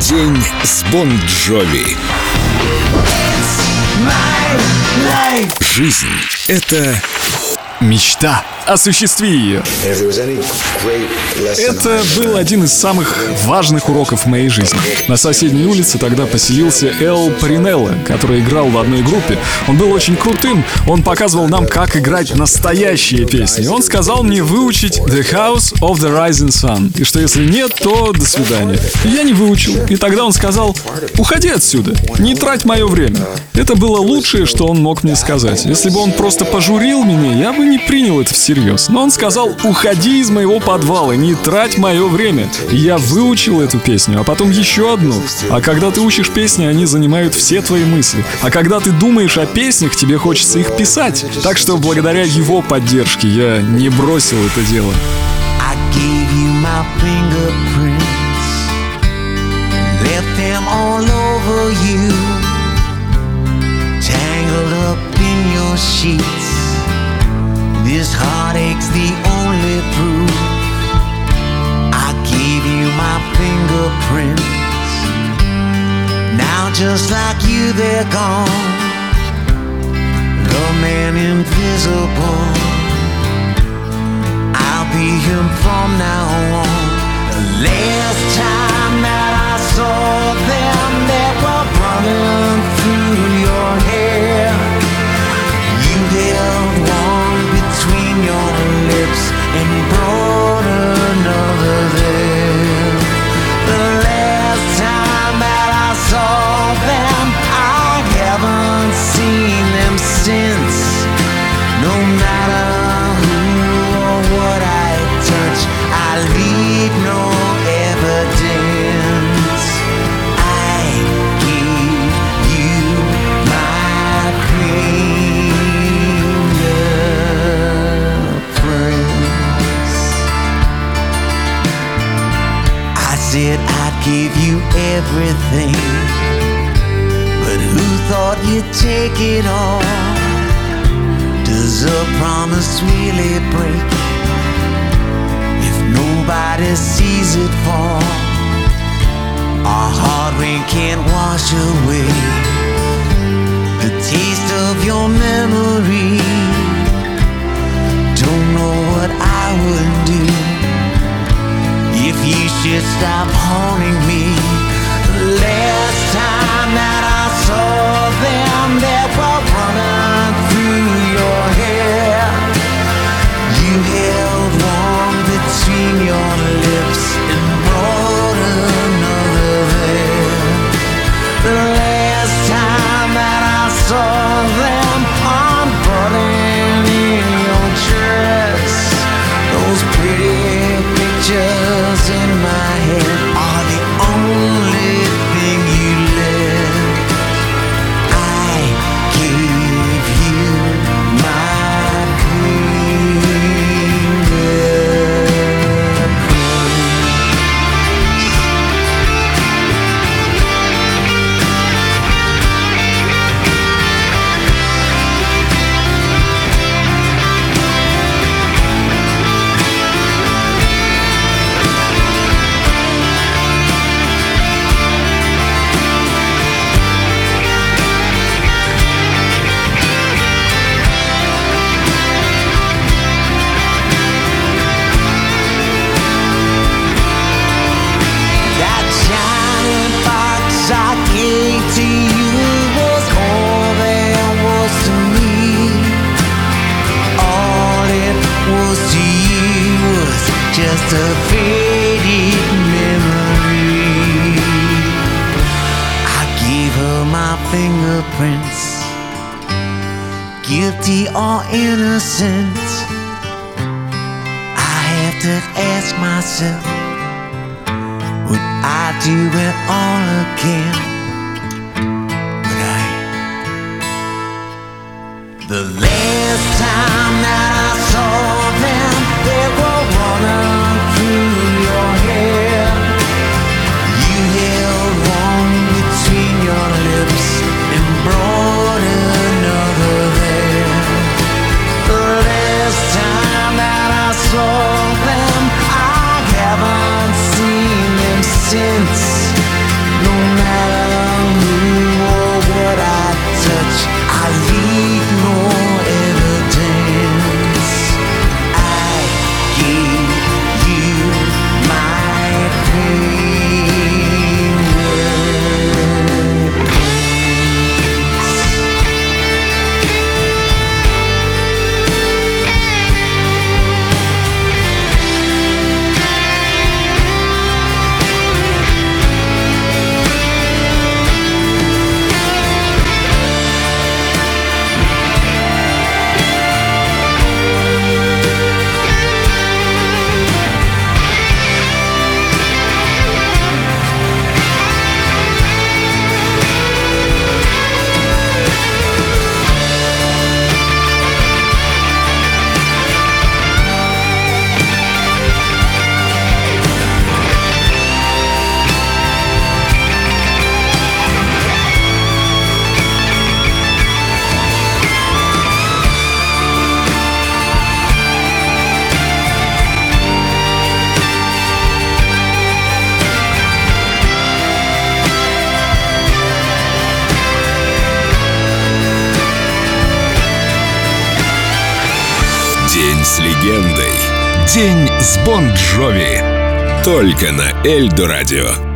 День с Бон Джови. Жизнь — это Мечта. Осуществи ее. Это был один из самых важных уроков моей жизни. На соседней улице тогда поселился Эл Паринелло, который играл в одной группе. Он был очень крутым. Он показывал нам, как играть настоящие песни. Он сказал мне выучить The House of the Rising Sun. И что если нет, то до свидания. Я не выучил. И тогда он сказал, уходи отсюда. Не трать мое время. Это было лучшее, что он мог мне сказать. Если бы он просто пожурил меня, я бы не принял это всерьез. Но он сказал, уходи из моего подвала, не трать мое время. Я выучил эту песню, а потом еще одну. А когда ты учишь песни, они занимают все твои мысли. А когда ты думаешь о песнях, тебе хочется их писать. Так что благодаря его поддержке я не бросил это дело. Sheets. This heartache's the only proof. I gave you my fingerprints. Now, just like you, they're gone. The man invisible. I'll be him from now on. The last time that I saw everything, but who thought you'd take it all? Does a promise really break if nobody sees it fall? Our hard rain can't wash away the taste of your memory. Don't know what I would do if you should stop haunting me. Fingerprints, guilty or innocent. I have to ask myself. Would I do it all again? Легендой. День с Бон Джови. Только на Эльдо радио.